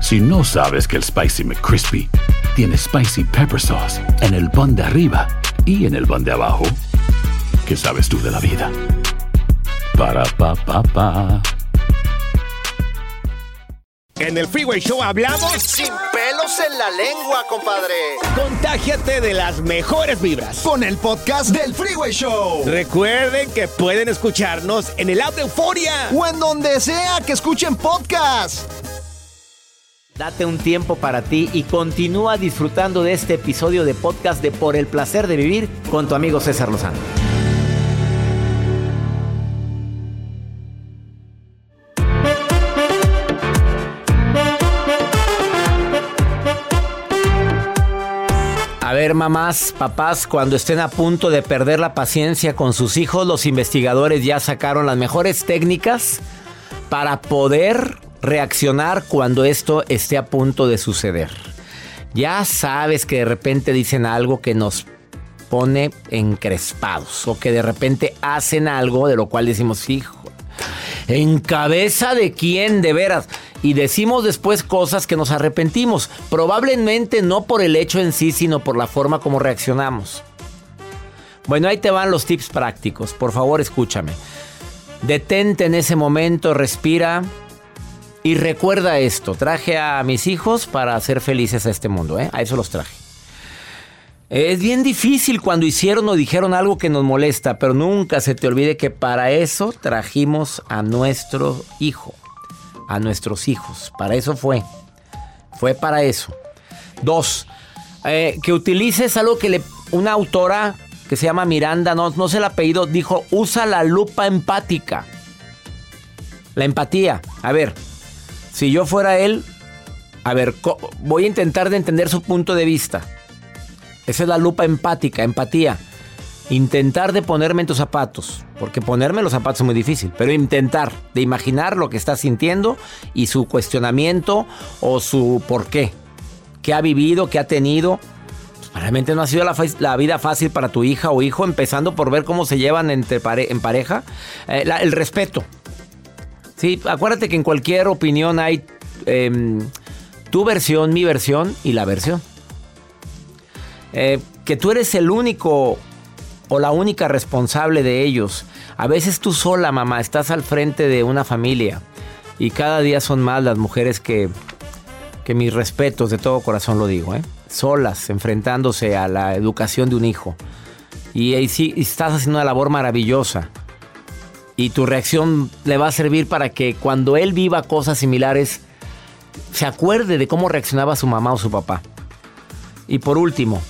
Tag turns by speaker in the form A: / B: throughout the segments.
A: Si no sabes que el Spicy McCrispy tiene Spicy Pepper Sauce en el pan de arriba y en el pan de abajo, ¿qué sabes tú de la vida? Para, pa, pa, pa.
B: En el Freeway Show hablamos
C: sin pelos en la lengua, compadre.
B: Contágiate de las mejores vibras.
C: Con el podcast del Freeway Show.
B: Recuerden que pueden escucharnos en el app de Euforia.
C: O en donde sea que escuchen podcast.
D: Date un tiempo para ti y continúa disfrutando de este episodio de podcast de Por el placer de vivir con tu amigo César Lozano. A ver, mamás, papás, cuando estén a punto de perder la paciencia con sus hijos, los investigadores ya sacaron las mejores técnicas para poder reaccionar cuando esto esté a punto de suceder. Ya sabes que de repente dicen algo que nos pone encrespados o que de repente hacen algo de lo cual decimos, hijo, ¿en cabeza de quién de veras? Y decimos después cosas que nos arrepentimos, probablemente no por el hecho en sí, sino por la forma como reaccionamos. Bueno, ahí te van los tips prácticos, por favor escúchame. Detente en ese momento, respira y recuerda esto, traje a mis hijos para hacer felices a este mundo, ¿eh? a eso los traje. Es bien difícil cuando hicieron o dijeron algo que nos molesta, pero nunca se te olvide que para eso trajimos a nuestro hijo, a nuestros hijos. Para eso fue. Fue para eso. Dos, eh, que utilices algo que le, una autora que se llama Miranda, no, no sé el apellido, dijo, usa la lupa empática. La empatía. A ver, si yo fuera él, a ver, voy a intentar de entender su punto de vista. Esa es la lupa empática, empatía. Intentar de ponerme en tus zapatos, porque ponerme los zapatos es muy difícil, pero intentar de imaginar lo que está sintiendo y su cuestionamiento o su por qué. ¿Qué ha vivido? ¿Qué ha tenido? Pues, realmente no ha sido la, vida fácil para tu hija o hijo, empezando por ver cómo se llevan entre en pareja. Eh, el respeto. Sí, acuérdate que en cualquier opinión hay em, tu versión, mi versión y la versión. Eh, que tú eres el único o la única responsable de ellos. A veces tú sola, mamá, estás al frente de una familia y cada día son más las mujeres que, que mis respetos, de todo corazón lo digo, ¿eh? solas, enfrentándose a la educación de un hijo. Y, y, sí, estás haciendo una labor maravillosa. Y tu reacción le va a servir para que cuando él viva cosas similares, se acuerde de cómo reaccionaba su mamá o su papá. Y por último,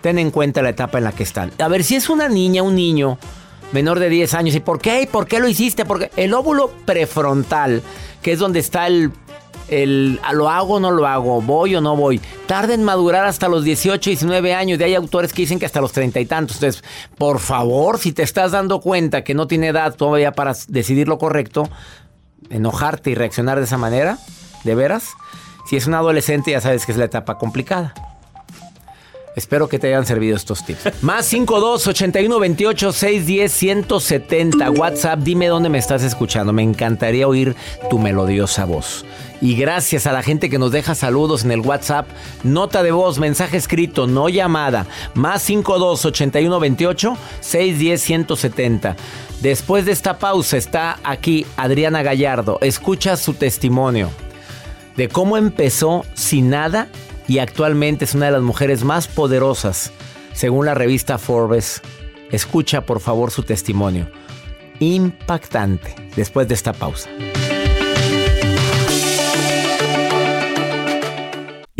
D: ten en cuenta la etapa en la que están. A ver, si es una niña, un niño menor de 10 años, ¿y por qué? ¿Por qué lo hiciste? Porque el óvulo prefrontal, que es donde está el, el lo hago o no lo hago, voy o no voy, tarda en madurar hasta los 18, 19 años. Y hay autores que dicen que hasta los 30 y tantos. Entonces, por favor, si te estás dando cuenta que no tiene edad todavía para decidir lo correcto, enojarte y reaccionar de esa manera, ¿de veras? Si es un adolescente, ya sabes que es la etapa complicada. Espero que te hayan servido estos tips. Más 52 81 28 610 170. WhatsApp, dime dónde me estás escuchando. Me encantaría oír tu melodiosa voz. Y gracias a la gente que nos deja saludos en el WhatsApp. Nota de voz, mensaje escrito, no llamada. Más 52 81 28 610 170. Después de esta pausa está aquí Adriana Gallardo. Escucha su testimonio de cómo empezó sin nada y actualmente es una de las mujeres más poderosas, según la revista Forbes. Escucha por favor su testimonio. Impactante después de esta pausa.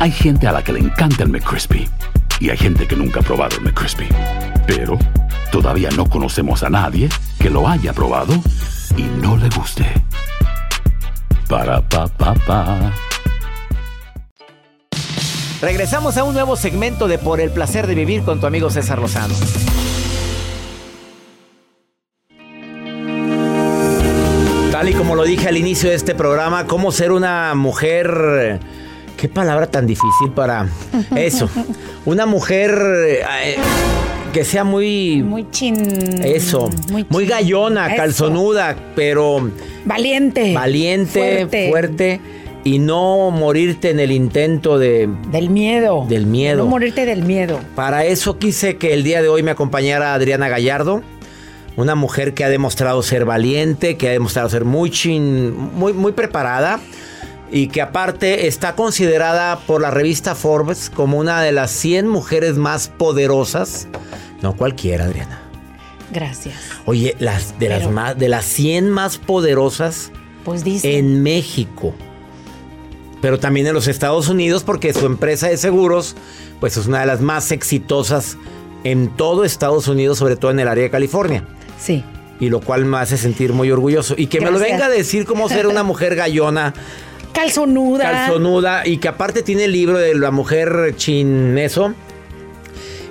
A: Hay gente a la que le encanta el McCrispy y hay gente que nunca ha probado el McCrispy. Pero todavía no conocemos a nadie que lo haya probado y no le guste. Para pa pa pa.
D: Regresamos a un nuevo segmento de Por el placer de vivir con tu amigo César Lozano. Tal y como lo dije al inicio de este programa, cómo ser una mujer... Qué palabra tan difícil para eso. Una mujer eh, que sea muy...
E: Muy chin.
D: Eso.
E: Muy,
D: Muy
E: chin.
D: gallona,
E: Eso.
D: calzonuda, pero
E: Valiente.
D: valiente, fuerte. y no morirte en el intento de...
E: Del miedo.
D: Del miedo.
E: No morirte del miedo.
D: Para eso quise que el día de hoy me acompañara Adriana Gallardo, una mujer que ha demostrado ser valiente, que ha demostrado ser muy chin, muy, muy preparada y que aparte está considerada por la revista Forbes como una de las 100 mujeres más poderosas. No cualquiera, Adriana.
E: Gracias.
D: Oye, las de las más de las 100 más poderosas
E: Pues dice.
D: en México. Pero también en los Estados Unidos porque su empresa de seguros pues es una de las más exitosas en todo Estados Unidos, sobre todo en el área de California.
E: Sí.
D: Y lo cual me hace sentir muy orgulloso. Y que me lo venga a decir cómo ser una mujer gallona,
E: Calzonuda.
D: calzonuda y que aparte tiene el libro de la mujer chin eso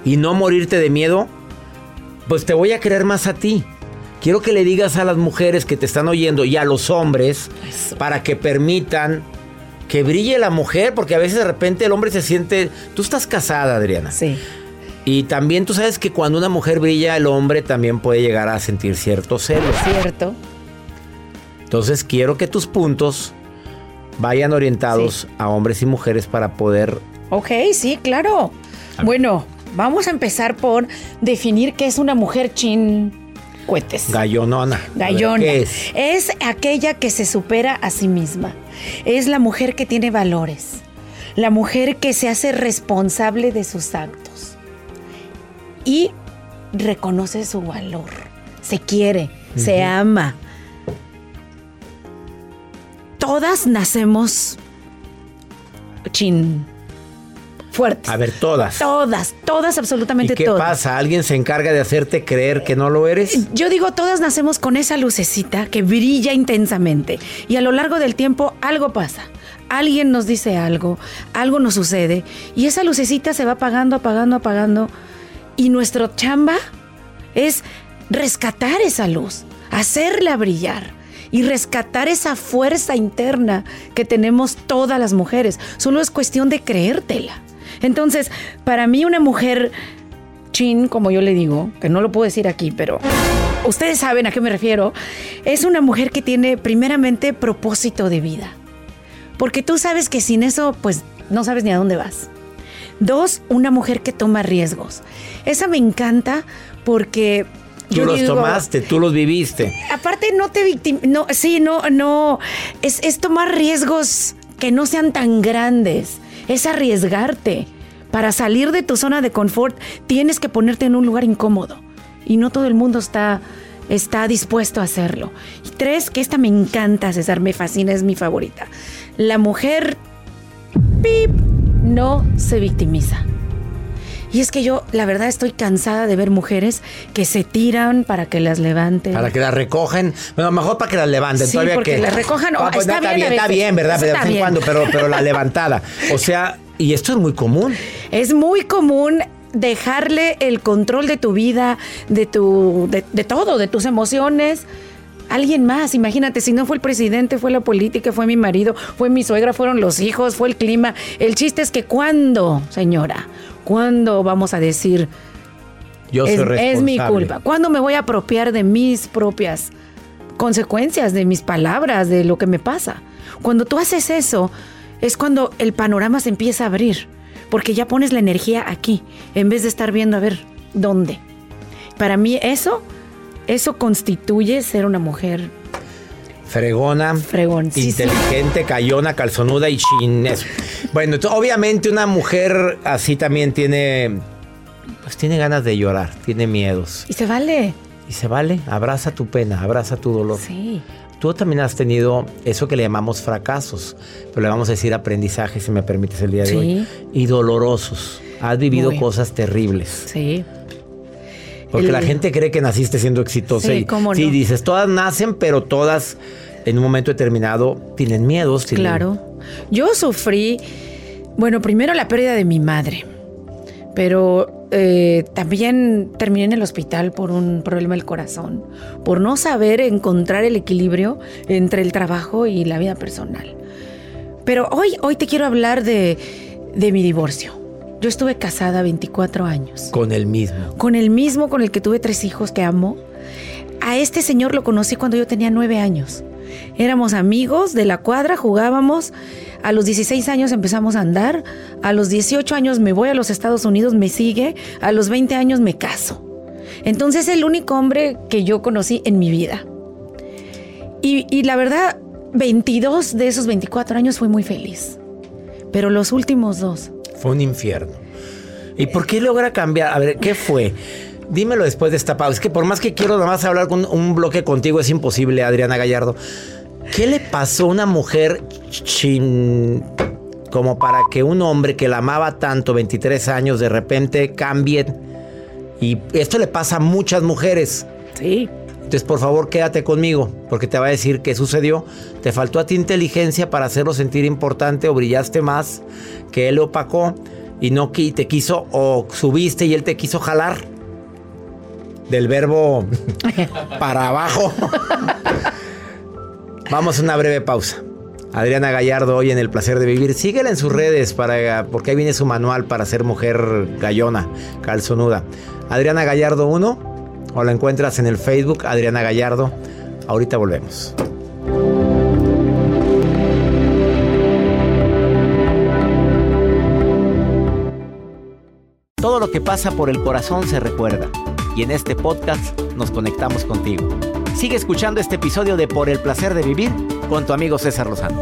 D: y no morirte de miedo, pues te voy a querer más a ti. Quiero que le digas a las mujeres que te están oyendo y a los hombres
E: Eso.
D: para que permitan que brille la mujer, porque a veces de repente el hombre se siente... Tú estás casada, Adriana.
E: Sí.
D: Y también tú sabes que cuando una mujer brilla, el hombre también puede llegar a sentir ciertos celos.
E: Cierto.
D: Entonces quiero que tus puntos vayan orientados a hombres y mujeres para poder...
E: Ok, sí, claro. Bueno, vamos a empezar por definir qué es una mujer chin cuetes.
D: Gallonona. Ver,
E: Gallona.
D: ¿Qué es?
E: Es aquella que se supera a sí misma. Es la mujer que tiene valores. La mujer que se hace responsable de sus actos. Y reconoce su valor. Se quiere, se ama. Todas nacemos chin fuertes.
D: A ver, todas.
E: Todas, todas,
D: ¿Y
E: absolutamente
D: qué
E: todas.
D: pasa? ¿Alguien se encarga de hacerte creer que no lo eres?
E: Yo digo, todas nacemos con esa lucecita que brilla intensamente y a lo largo del tiempo algo pasa. Alguien nos dice algo, algo nos sucede y esa lucecita se va apagando, apagando, apagando y nuestro chamba es rescatar esa luz, hacerla brillar y rescatar esa fuerza interna que tenemos todas las mujeres. Solo es cuestión de creértela. Entonces, para mí una mujer chin, como yo le digo, que no lo puedo decir aquí, pero ustedes saben a qué me refiero, es una mujer que tiene primeramente propósito de vida. Porque tú sabes que sin eso, pues no sabes ni a dónde vas. Dos, una mujer que toma riesgos. Esa me encanta porque...
D: Tú
E: yo
D: los
E: digo,
D: tomaste, tú los viviste.
E: Aparte no te victim... No, sí, no, no. Es, es tomar riesgos que no sean tan grandes. Es arriesgarte. Para salir de tu zona de confort tienes que ponerte en un lugar incómodo. Y no todo el mundo está, está dispuesto a hacerlo. Y tres, que esta me encanta, César, me fascina, es mi favorita. La mujer, pip, no se victimiza. Y es que yo, la verdad, estoy cansada de ver mujeres que se tiran para que las levanten.
D: Para que las recogen. Bueno, mejor para que las levanten.
E: Sí,
D: todavía
E: porque
D: que.
E: las recojan, o-
D: Ah, pues,
E: está
D: está
E: bien
D: está bien, ¿verdad?
E: Eso
D: De
E: está
D: vez en
E: bien.
D: cuando, pero, pero la levantada. O sea, y esto es muy común.
E: Es muy común dejarle el control de tu vida, de tu, de, de todo, de tus emociones. Alguien más, imagínate, si no fue el presidente, fue la política, fue mi marido, fue mi suegra, fueron los hijos, fue el clima. El chiste es que cuándo, señora, cuándo vamos a decir,
D: Yo soy
E: es,
D: responsable.
E: es mi culpa, cuándo me voy a apropiar de mis propias consecuencias, de mis palabras, de lo que me pasa. Cuando tú haces eso, es cuando el panorama se empieza a abrir, porque ya pones la energía aquí, en vez de estar viendo a ver dónde. Para mí eso, eso constituye ser una mujer
D: Fregona,
E: Fregoncísima.
D: inteligente, cayona, calzonuda y chinés. Bueno, entonces, obviamente una mujer así también tiene, pues tiene ganas de llorar, tiene miedos.
E: y se vale.
D: Y se vale, abraza tu pena, abraza tu dolor.
E: Sí.
D: Tú también has tenido eso que le llamamos fracasos, pero le vamos a decir aprendizaje, si me permites, el día de
E: Sí.
D: hoy. Y dolorosos. Has vivido
E: Muy.
D: cosas terribles.
E: Sí.
D: Porque
E: El-
D: la gente cree que naciste siendo exitosa.
E: Sí,
D: y,
E: cómo
D: sí,
E: no.
D: dices, todas nacen, pero todas en un momento determinado tienen miedos. tienen-
E: Claro. Yo sufrí, bueno, primero la pérdida de mi madre, pero eh, también terminé en el hospital por un problema del corazón, por no saber encontrar el equilibrio entre el trabajo y la vida personal. Pero hoy, hoy te quiero hablar de, de mi divorcio. Yo estuve casada 24 años
D: Con el mismo.
E: con el mismo con el que tuve tres hijos que amo. A este señor lo conocí cuando yo tenía nueve años. Éramos amigos de la cuadra, jugábamos. A los 16 años empezamos a andar. A los 18 años me voy a los Estados Unidos, me sigue. A los 20 años me caso. Entonces es el único hombre que yo conocí en mi vida. Y, y la verdad, 22 de esos 24 años fui muy feliz. Pero los últimos dos,
D: Fue un infierno. ¿Y por qué logra cambiar? A ver, ¿qué fue? Dímelo después de esta pausa. Es que por más que quiero nada más hablar con un bloque contigo, es imposible, Adriana Gallardo. ¿Qué le pasó a una mujer chin como para que un hombre que la amaba tanto, 23 años, de repente cambie? Y esto le pasa a muchas mujeres.
E: sí,
D: Entonces, por favor, quédate conmigo, porque te va a decir qué sucedió. Te faltó a ti inteligencia para hacerlo sentir importante o brillaste más que él opacó y no te quiso o subiste y él te quiso jalar del verbo para abajo. Vamos a una breve pausa. Adriana Gallardo hoy en El Placer de Vivir. Síguela en sus redes para, porque ahí viene su manual para ser mujer gallona, calzonuda. Adriana Gallardo 1 o la encuentras en el Facebook Adriana Gallardo. Ahorita volvemos. Todo lo que pasa por el corazón se recuerda y en este podcast nos conectamos contigo. Sigue escuchando este episodio de Por el placer de vivir con tu amigo César Lozano.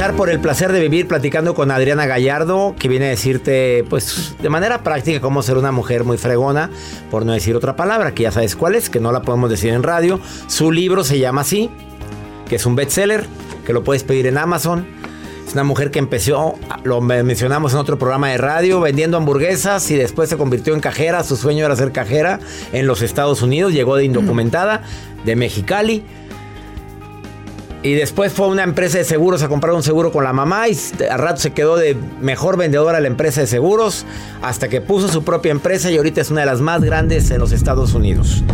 D: Por el placer de vivir platicando con Adriana Gallardo, que viene a decirte, pues, de manera práctica cómo ser una mujer muy fregona, por no decir otra palabra, que ya sabes cuál es, que no la podemos decir en radio. Su libro se llama así, que es un bestseller, que lo puedes pedir en Amazon. Es una mujer que empezó, lo mencionamos en otro programa de radio, vendiendo hamburguesas y después se convirtió en cajera. Su sueño era ser cajera en los Estados Unidos. Llegó de indocumentada, de Mexicali. Y después fue a una empresa de seguros a comprar un seguro con la mamá y a rato se quedó de mejor vendedora de la empresa de seguros hasta que puso su propia empresa y ahorita es una de las más grandes en los Estados Unidos.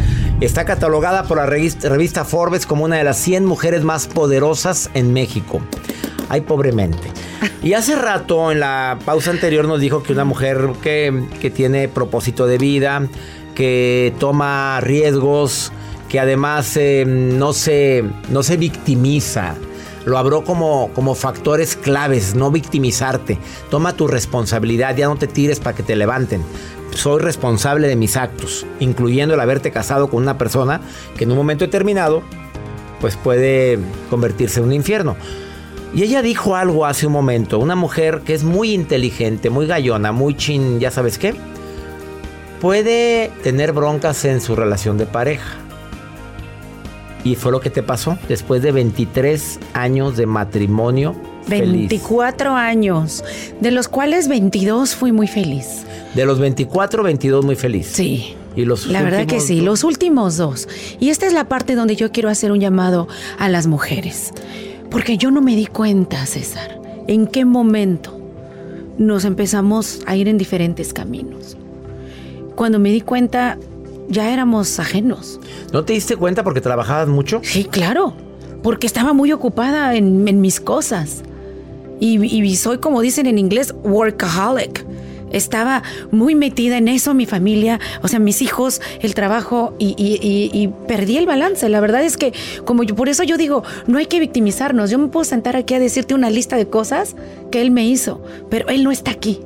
D: Está catalogada por la revista, revista Forbes como una de las 100 mujeres más poderosas en México. Ay, pobremente. Y hace rato, en la pausa anterior, nos dijo que una mujer que, que tiene propósito de vida, que toma riesgos, que además eh, no, se, no se victimiza. Lo habló como, como factores claves, no victimizarte. Toma tu responsabilidad, ya no te tires para que te levanten. Soy responsable de mis actos, incluyendo el haberte casado con una persona que en un momento determinado pues puede convertirse en un infierno. Y ella dijo algo hace un momento, una mujer que es muy inteligente, muy gallona, muy chin, ya sabes qué, puede tener broncas en su relación de pareja. Y fue lo que te pasó después de 23 años de matrimonio. feliz.
E: 24 años, de los cuales 22 fui muy feliz.
D: De los 24, 22 muy feliz.
E: Sí.
D: ¿Y los
E: La verdad que sí,
D: dos?
E: los últimos dos. Y esta es la parte donde yo quiero hacer un llamado a las mujeres. Porque yo no me di cuenta, César, en qué momento nos empezamos a ir en diferentes caminos. Cuando me di cuenta, ya éramos ajenos.
D: ¿No te diste cuenta porque trabajabas mucho?
E: Sí, claro, porque estaba muy ocupada en, en mis cosas. Y, y soy, como dicen en inglés, workaholic. Estaba muy metida en eso, mi familia, o sea, mis hijos, el trabajo, y, y- y- y perdí el balance. La verdad es que, como yo, por eso yo digo, no hay que victimizarnos. Yo me puedo sentar aquí a decirte una lista de cosas que él me hizo, pero él no está aquí.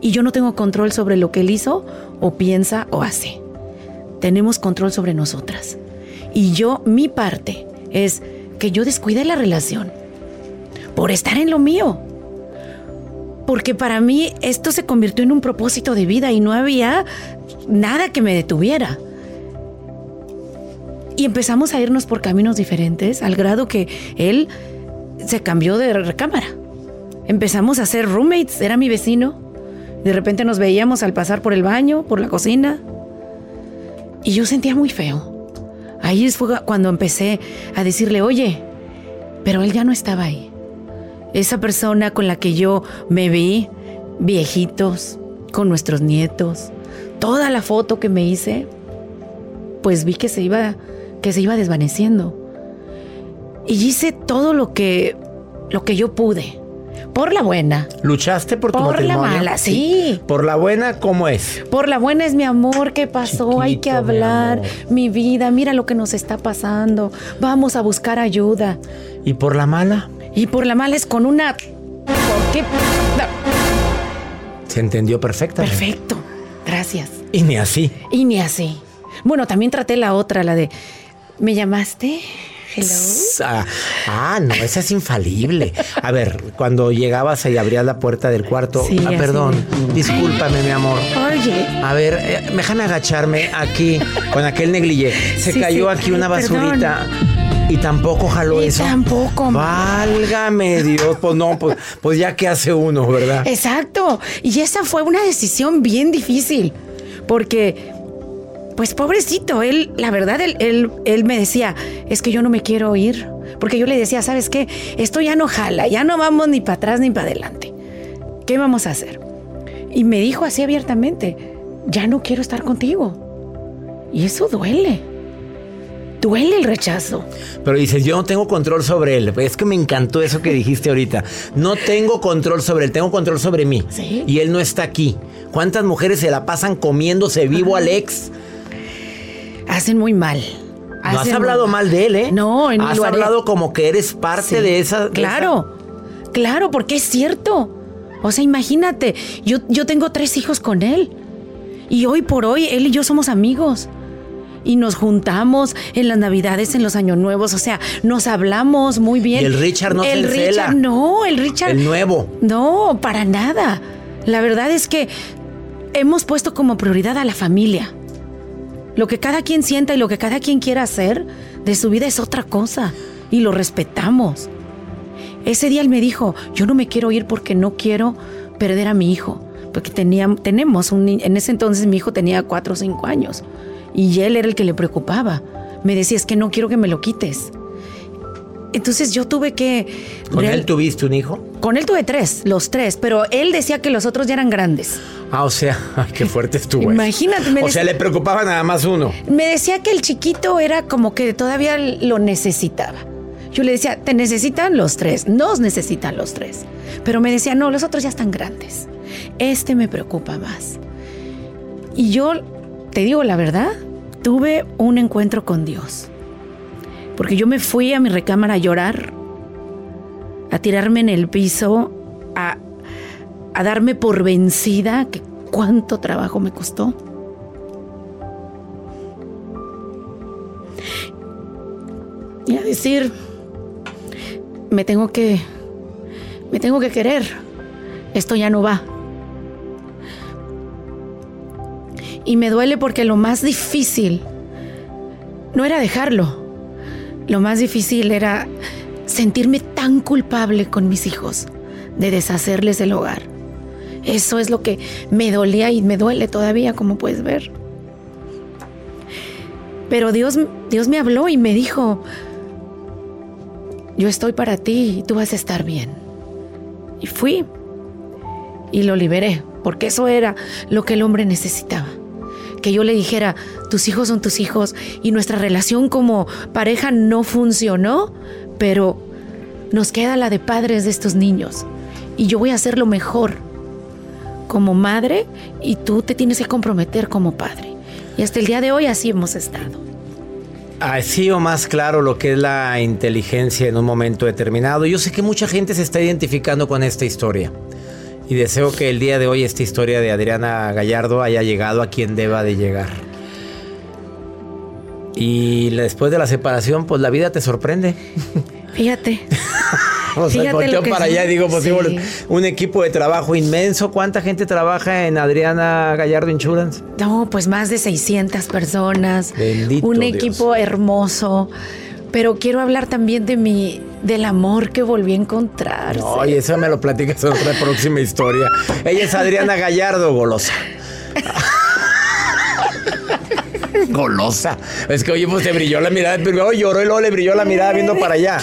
E: Y yo no tengo control sobre lo que él hizo, o piensa, o hace tenemos control sobre nosotras. Y yo, mi parte es que yo descuide la relación por estar en lo mío. Porque para mí esto se convirtió en un propósito de vida y no había nada que me detuviera. Y empezamos a irnos por caminos diferentes al grado que él se cambió de recámara. Empezamos a ser roommates, era mi vecino. De repente nos veíamos al pasar por el baño, por la cocina. Y yo sentía muy feo. Ahí fue cuando empecé a decirle, oye, pero él ya no estaba ahí. Esa persona con la que yo me vi, viejitos, con nuestros nietos, toda la foto que me hice, pues vi que se iba, que se iba desvaneciendo. Y hice todo lo que, lo que yo pude. Por la buena.
D: ¿Luchaste por tu
E: Por la
D: matrimonio?
E: mala, sí.
D: Por la buena, ¿cómo es?
E: Por la buena es mi amor, ¿qué pasó? Hay que
D: mi
E: hablar. Mi, vida, mira lo que nos está pasando. Vamos a buscar ayuda.
D: ¿Y por la mala?
E: Y por la mala es con una... ¿Por qué?
D: Se entendió perfectamente.
E: Perfecto. Gracias.
D: Y ni así.
E: Y ni así. Bueno, también traté la otra, la de... ¿Me llamaste? Hello.
D: Ah, ah, no, esa es infalible. A ver, cuando llegabas y abrías la puerta del cuarto,
E: Sí,
D: ah, perdón, discúlpame, mi amor.
E: Oye.
D: A ver, eh, déjame agacharme aquí con aquel negligé. Se
E: Sí,
D: cayó
E: sí.
D: aquí una
E: perdón.
D: basurita. Y tampoco jaló
E: Y
D: eso.
E: tampoco,
D: Válgame Dios. Pues no, pues, pues ya que hace uno, ¿verdad?
E: Exacto. Y esa fue una decisión bien difícil. Porque, pues pobrecito, él, la verdad, él, él, él me decía, es que yo no me quiero ir. Porque yo le decía, ¿sabes qué? Esto ya no jala, ya no vamos ni para atrás ni para adelante. ¿Qué vamos a hacer? Y me dijo así abiertamente, ya no quiero estar contigo. Y eso duele. Duele el rechazo.
D: Pero dices, yo no tengo control sobre él. Es que me encantó eso que dijiste ahorita. No tengo control sobre él, tengo control sobre mí.
E: Sí.
D: Y él no está aquí. ¿Cuántas mujeres se la pasan comiéndose vivo al ex?
E: Hacen muy mal.
D: No has hablado mal de él, ¿eh?
E: No, ni
D: Has hablado como que eres parte
E: Sí,
D: de esa. de
E: Claro, claro, porque es cierto. O sea, imagínate, yo, yo tengo tres hijos con él. Y hoy por hoy, él y yo somos amigos. Y nos juntamos en las navidades, en los años nuevos. O sea, nos hablamos muy bien.
D: Y el Richard no se
E: El
D: encela.
E: Richard, no, el Richard.
D: El nuevo.
E: No, para nada. La verdad es que hemos puesto como prioridad a la familia. Lo que cada quien sienta y lo que cada quien quiera hacer de su vida es otra cosa. Y lo respetamos. Ese día él me dijo, yo no me quiero ir porque no quiero perder a mi hijo. Porque tenía, tenemos un en ese entonces mi hijo tenía cuatro o cinco años. Y él era el que le preocupaba. Me decía, es que no quiero que me lo quites. Entonces yo tuve que...
D: ¿Con
E: real-
D: él tuviste un hijo?
E: con él tuve tres, los tres, pero él decía que los otros ya eran grandes.
D: Ah, o sea, ay, qué fuerte estuvo.
E: Imagínate, me
D: O sea, le preocupaba nada más uno.
E: Me decía que el chiquito era como que todavía lo necesitaba. Yo le decía, te necesitan los tres, nos necesitan los tres. Pero me decía, no, los otros ya están grandes. Este me preocupa más. Y yo, te digo la verdad, tuve un encuentro con Dios. Porque yo me fui a mi recámara a llorar, a tirarme en el piso, a, a darme por vencida, que cuánto trabajo me costó. y a decir, me tengo que, me tengo que querer, esto ya no va. Y me duele porque lo más difícil no era dejarlo, lo más difícil era sentirme tan culpable con mis hijos de deshacerles el hogar. Eso es lo que me dolía y me duele todavía, como puedes ver. Pero Dios, Dios me habló y me dijo, yo estoy para ti y tú vas a estar bien. Y fui y lo liberé, porque eso era lo que el hombre necesitaba. Que yo le dijera, tus hijos son tus hijos y nuestra relación como pareja no funcionó, pero nos queda la de padres de estos niños. Y yo voy a hacer lo mejor como madre y tú te tienes que comprometer como padre. Y hasta el día de hoy así hemos estado.
D: Así o más claro lo que es la inteligencia en un momento determinado. Yo sé que mucha gente se está identificando con esta historia. Y deseo que el día de hoy esta historia de Adriana Gallardo haya llegado a quien deba de llegar. Y después de la separación, pues la vida te sorprende.
E: Fíjate.
D: o sea, volteo para allá y digo, pues
E: Sí.
D: un equipo de trabajo inmenso. ¿Cuánta gente trabaja en Adriana Gallardo Insurance?
E: No, pues más de 600 personas.
D: Bendito
E: un
D: Dios.
E: equipo hermoso. Pero quiero hablar también de mi, del amor que volví a encontrar.
D: No, y eso me lo platicas en otra próxima historia. Ella es Adriana Gallardo, golosa. golosa. Es que, oye, pues te brilló la mirada. Primero lloró y luego le brilló la mirada viendo para allá.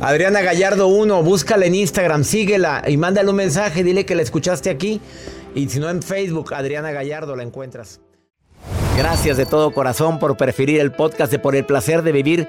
D: Adriana Gallardo 1, búscala en Instagram, síguela y mándale un mensaje, dile que la escuchaste aquí. Y si no en Facebook, Adriana Gallardo la encuentras. Gracias de todo corazón por preferir el podcast de Por el placer de vivir